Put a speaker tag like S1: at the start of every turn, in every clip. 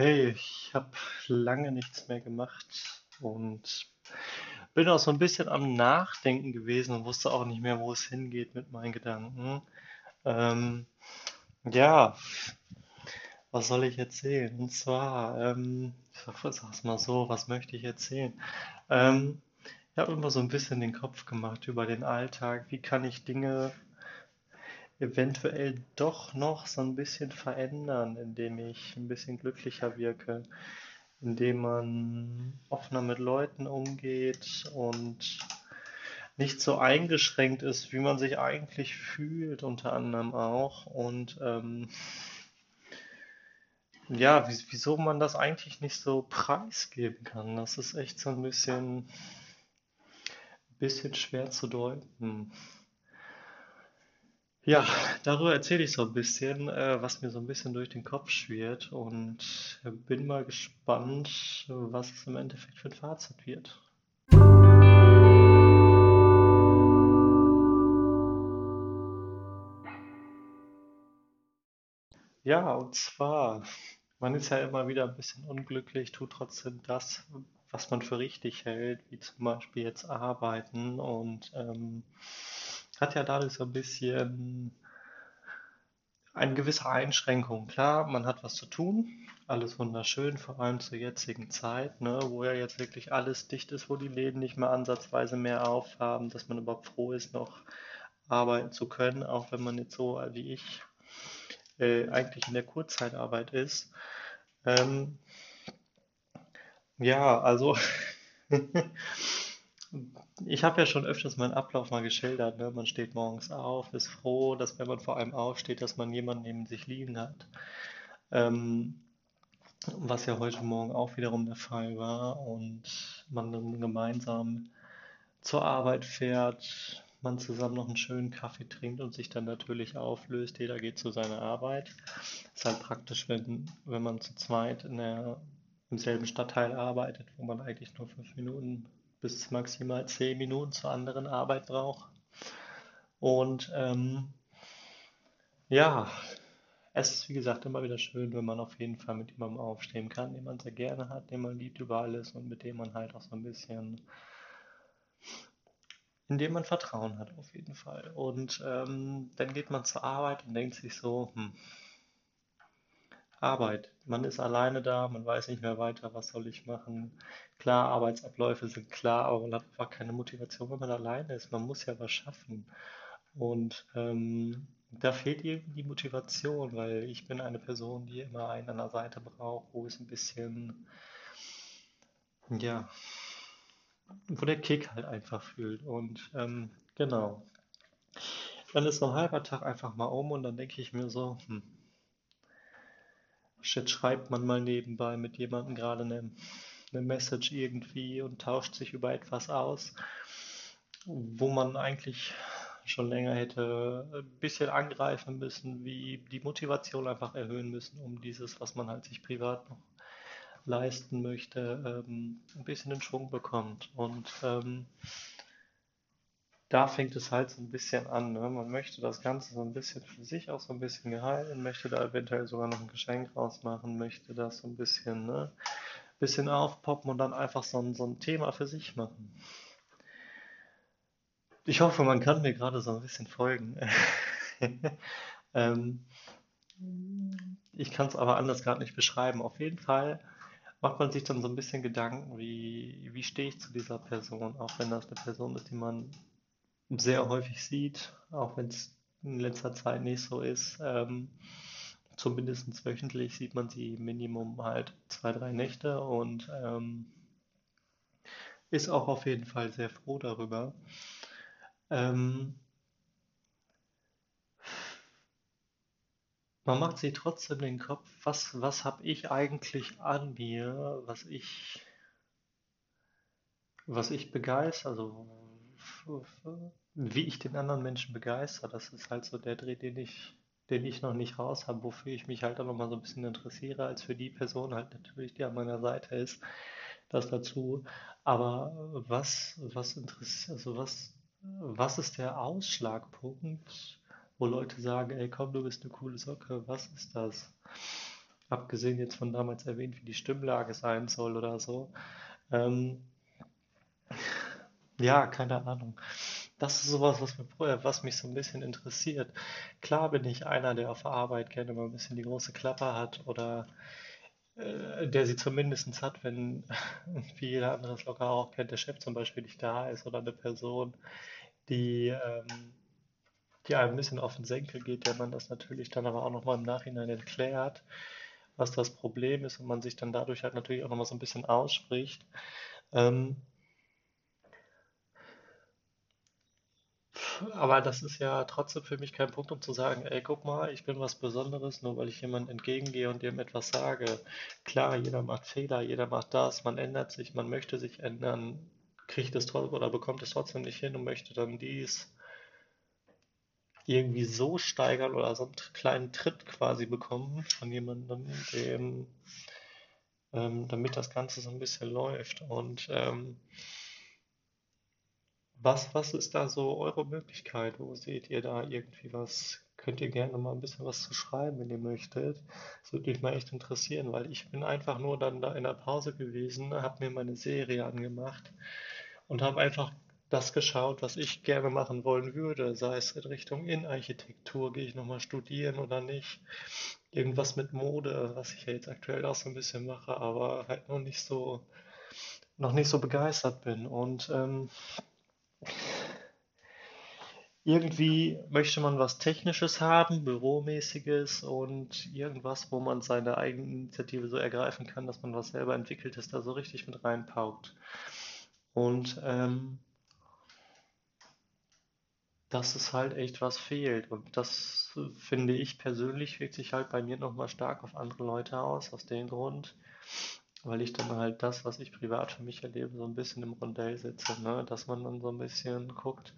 S1: Hey, ich habe lange nichts mehr gemacht und bin auch so ein bisschen am Nachdenken gewesen und wusste auch nicht mehr, wo es hingeht mit meinen Gedanken. Ähm, ja, was soll ich erzählen? Und zwar, ähm, ich sag- sag's mal so, was möchte ich erzählen? Ähm, ich habe immer so ein bisschen den Kopf gemacht über den Alltag. Wie kann ich Dinge eventuell doch noch so ein bisschen verändern, indem ich ein bisschen glücklicher wirke, indem man offener mit Leuten umgeht und nicht so eingeschränkt ist, wie man sich eigentlich fühlt, unter anderem auch. Und ähm, ja, wie, wieso man das eigentlich nicht so preisgeben kann, das ist echt so ein bisschen, bisschen schwer zu deuten. Ja, darüber erzähle ich so ein bisschen, äh, was mir so ein bisschen durch den Kopf schwirrt und bin mal gespannt, was es im Endeffekt für ein Fazit wird. Ja, und zwar, man ist ja immer wieder ein bisschen unglücklich, tut trotzdem das, was man für richtig hält, wie zum Beispiel jetzt arbeiten und ähm, hat ja dadurch so ein bisschen eine gewisse Einschränkung. Klar, man hat was zu tun, alles wunderschön, vor allem zur jetzigen Zeit, ne, wo ja jetzt wirklich alles dicht ist, wo die Läden nicht mehr ansatzweise mehr aufhaben, dass man überhaupt froh ist, noch arbeiten zu können, auch wenn man jetzt so wie ich äh, eigentlich in der Kurzzeitarbeit ist. Ähm, ja, also ich habe ja schon öfters meinen Ablauf mal geschildert, ne? Man steht morgens auf, ist froh, dass wenn man vor allem aufsteht, dass man jemanden neben sich liegen hat. Ähm, was ja heute Morgen auch wiederum der Fall war und man dann gemeinsam zur Arbeit fährt, man zusammen noch einen schönen Kaffee trinkt und sich dann natürlich auflöst. Jeder geht zu seiner Arbeit. Ist halt praktisch, wenn, wenn man zu zweit in der, im selben Stadtteil arbeitet, wo man eigentlich nur fünf Minuten bis maximal zehn Minuten zur anderen Arbeit braucht. Und ähm, ja, es ist wie gesagt immer wieder schön, wenn man auf jeden Fall mit jemandem aufstehen kann, den man sehr gerne hat, den man liebt über alles und mit dem man halt auch so ein bisschen in dem man Vertrauen hat, auf jeden Fall. Und ähm, dann geht man zur Arbeit und denkt sich so, hm, Arbeit. Man ist alleine da, man weiß nicht mehr weiter, was soll ich machen. Klar, Arbeitsabläufe sind klar, aber man hat einfach keine Motivation, wenn man alleine ist. Man muss ja was schaffen. Und ähm, da fehlt irgendwie die Motivation, weil ich bin eine Person, die immer einen an der Seite braucht, wo es ein bisschen, ja, wo der Kick halt einfach fühlt. Und ähm, genau. Dann ist so ein halber Tag einfach mal um und dann denke ich mir so, hm, shit, schreibt man mal nebenbei mit jemandem gerade eine, eine Message irgendwie und tauscht sich über etwas aus, wo man eigentlich schon länger hätte ein bisschen angreifen müssen, wie die Motivation einfach erhöhen müssen, um dieses, was man halt sich privat noch leisten möchte, ähm, ein bisschen in Schwung bekommt. Und ähm, da fängt es halt so ein bisschen an. Ne? Man möchte das Ganze so ein bisschen für sich auch so ein bisschen gehalten, möchte da eventuell sogar noch ein Geschenk rausmachen, möchte das so ein bisschen, ne, bisschen aufpoppen und dann einfach so ein, so ein Thema für sich machen. Ich hoffe, man kann mir gerade so ein bisschen folgen. Ähm, ich kann es aber anders gerade nicht beschreiben. Auf jeden Fall macht man sich dann so ein bisschen Gedanken, wie, wie stehe ich zu dieser Person, auch wenn das eine Person ist, die man sehr häufig sieht, auch wenn es in letzter Zeit nicht so ist. Ähm, zumindest wöchentlich sieht man sie Minimum halt zwei, drei Nächte und ähm, ist auch auf jeden Fall sehr froh darüber. Ähm, man macht sich trotzdem den Kopf, was, was habe ich eigentlich an mir, was ich, was ich begeistere, also wie ich den anderen Menschen begeister, das ist halt so der Dreh, den ich, den ich noch nicht raus habe, wofür ich mich halt auch noch mal so ein bisschen interessiere, als für die Person halt natürlich, die an meiner Seite ist, das dazu. Aber was, was interessiert, also was, was ist der Ausschlagpunkt, wo Leute sagen, ey komm, du bist eine coole Socke, was ist das? abgesehen jetzt von damals erwähnt, wie die Stimmlage sein soll oder so. Ähm, ja, keine Ahnung. Das ist sowas, was, mir, was mich so ein bisschen interessiert. Klar bin ich einer, der auf Arbeit gerne mal ein bisschen die große Klappe hat oder äh, der sie zumindest hat, wenn, wie jeder andere es locker auch kennt, der Chef zum Beispiel nicht da ist oder eine Person, die, ähm, die einem ein bisschen auf den Senkel geht, der man das natürlich dann aber auch nochmal im Nachhinein erklärt, was das Problem ist und man sich dann dadurch halt natürlich auch nochmal so ein bisschen ausspricht. Ähm, aber das ist ja trotzdem für mich kein Punkt, um zu sagen, ey, guck mal, ich bin was Besonderes, nur weil ich jemandem entgegengehe und dem etwas sage. Klar, jeder macht Fehler, jeder macht das, man ändert sich, man möchte sich ändern, kriegt es trotzdem oder bekommt es trotzdem nicht hin und möchte dann dies irgendwie so steigern oder so einen kleinen Tritt quasi bekommen von jemandem, dem, ähm, damit das Ganze so ein bisschen läuft. Und ähm, was, was ist da so eure Möglichkeit? Wo seht ihr da irgendwie was? Könnt ihr gerne mal ein bisschen was zu schreiben, wenn ihr möchtet? Das würde mich mal echt interessieren, weil ich bin einfach nur dann da in der Pause gewesen, habe mir meine Serie angemacht und habe einfach das geschaut, was ich gerne machen wollen würde, sei es in Richtung Innenarchitektur, gehe ich nochmal studieren oder nicht. Irgendwas mit Mode, was ich ja jetzt aktuell auch so ein bisschen mache, aber halt noch nicht so, noch nicht so begeistert bin. Und ähm, irgendwie möchte man was Technisches haben, Büromäßiges und irgendwas, wo man seine eigene Initiative so ergreifen kann, dass man was selber entwickeltes da so richtig mit reinpaukt. Und ähm, dass es halt echt was fehlt. Und das finde ich persönlich wirkt sich halt bei mir nochmal stark auf andere Leute aus, aus dem Grund, weil ich dann halt das, was ich privat für mich erlebe, so ein bisschen im Rondell sitze, ne? dass man dann so ein bisschen guckt,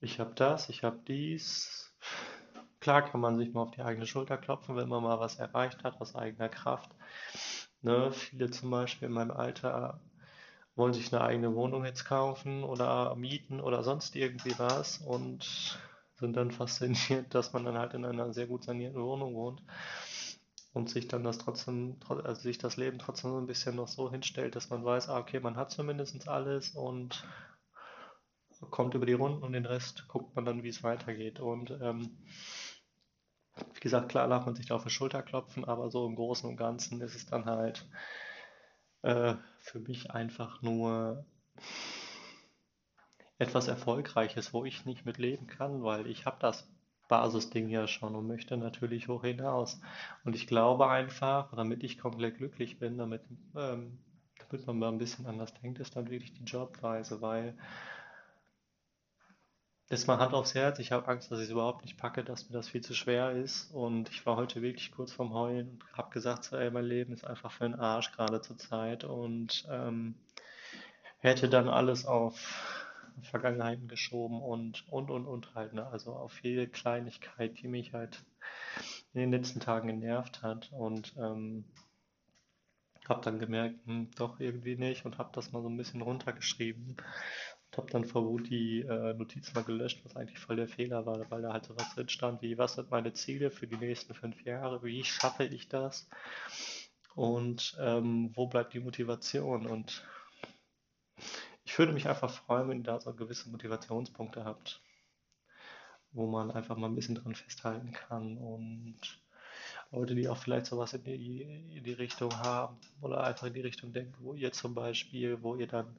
S1: ich habe das, ich habe dies. Klar kann man sich mal auf die eigene Schulter klopfen, wenn man mal was erreicht hat aus eigener Kraft. Ne? Viele zum Beispiel in meinem Alter wollen sich eine eigene Wohnung jetzt kaufen oder mieten oder sonst irgendwie was und sind dann fasziniert, dass man dann halt in einer sehr gut sanierten Wohnung wohnt und sich dann das trotzdem, also sich das Leben trotzdem so ein bisschen noch so hinstellt, dass man weiß, ah, okay, man hat zumindest alles und kommt über die Runden und den Rest guckt man dann, wie es weitergeht. Und ähm, wie gesagt, klar darf man sich da auf die Schulter klopfen, aber so im Großen und Ganzen ist es dann halt äh, für mich einfach nur etwas Erfolgreiches, wo ich nicht mit leben kann, weil ich habe das Basisding ja schon und möchte natürlich hoch hinaus. Und ich glaube einfach, damit ich komplett glücklich bin, damit, ähm, damit man mal ein bisschen anders denkt, ist dann wirklich die Jobreise, weil das mal Hand aufs Herz, ich habe Angst, dass ich es überhaupt nicht packe, dass mir das viel zu schwer ist. Und ich war heute wirklich kurz vorm Heulen und habe gesagt, so, ey, mein Leben ist einfach für den Arsch gerade zur Zeit und ähm, hätte dann alles auf Vergangenheiten geschoben und und und und halt, ne? Also auf jede Kleinigkeit, die mich halt in den letzten Tagen genervt hat. Und ähm, habe dann gemerkt, hm, doch irgendwie nicht und habe das mal so ein bisschen runtergeschrieben habe dann vor Wut die äh, Notiz mal gelöscht, was eigentlich voll der Fehler war, weil da halt so was drin stand wie, was sind meine Ziele für die nächsten fünf Jahre, wie schaffe ich das? Und ähm, wo bleibt die Motivation? Und ich würde mich einfach freuen, wenn ihr da so gewisse Motivationspunkte habt, wo man einfach mal ein bisschen dran festhalten kann und Leute, die auch vielleicht sowas in die, in die Richtung haben oder einfach in die Richtung denken, wo ihr zum Beispiel, wo ihr dann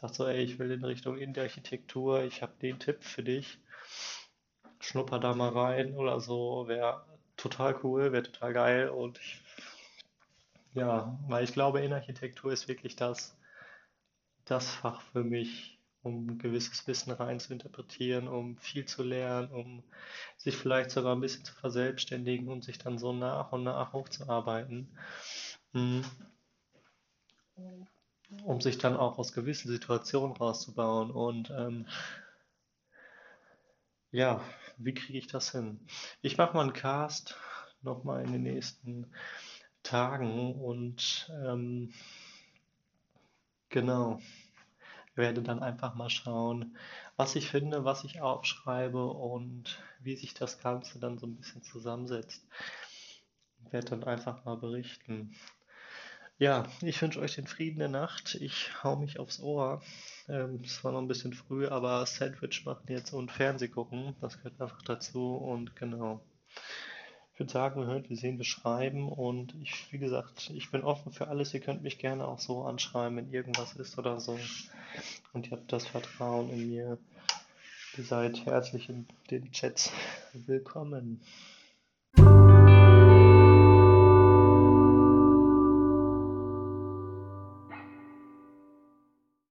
S1: sagt so, ey, ich will in Richtung in der Architektur, ich habe den Tipp für dich, schnupper da mal rein oder so, wäre total cool, wäre total geil und ich, ja, weil ich glaube, Innenarchitektur ist wirklich das, das Fach für mich, um gewisses Wissen rein zu interpretieren, um viel zu lernen, um sich vielleicht sogar ein bisschen zu verselbstständigen und sich dann so nach und nach hochzuarbeiten. Hm. Um sich dann auch aus gewissen Situationen rauszubauen. Und ähm, ja, wie kriege ich das hin? Ich mache mal einen Cast nochmal in den nächsten Tagen und ähm, genau werde dann einfach mal schauen, was ich finde, was ich aufschreibe und wie sich das Ganze dann so ein bisschen zusammensetzt. werde dann einfach mal berichten. Ja, ich wünsche euch den Frieden der Nacht. Ich hau mich aufs Ohr. Ähm, es war noch ein bisschen früh, aber Sandwich machen jetzt und Fernseh gucken. Das gehört einfach dazu. Und genau. Ich würde sagen, wir hören, wir sehen, wir schreiben. Und ich, wie gesagt, ich bin offen für alles. Ihr könnt mich gerne auch so anschreiben, wenn irgendwas ist oder so. Und ihr habt das Vertrauen in mir. Ihr seid herzlich in den Chats willkommen.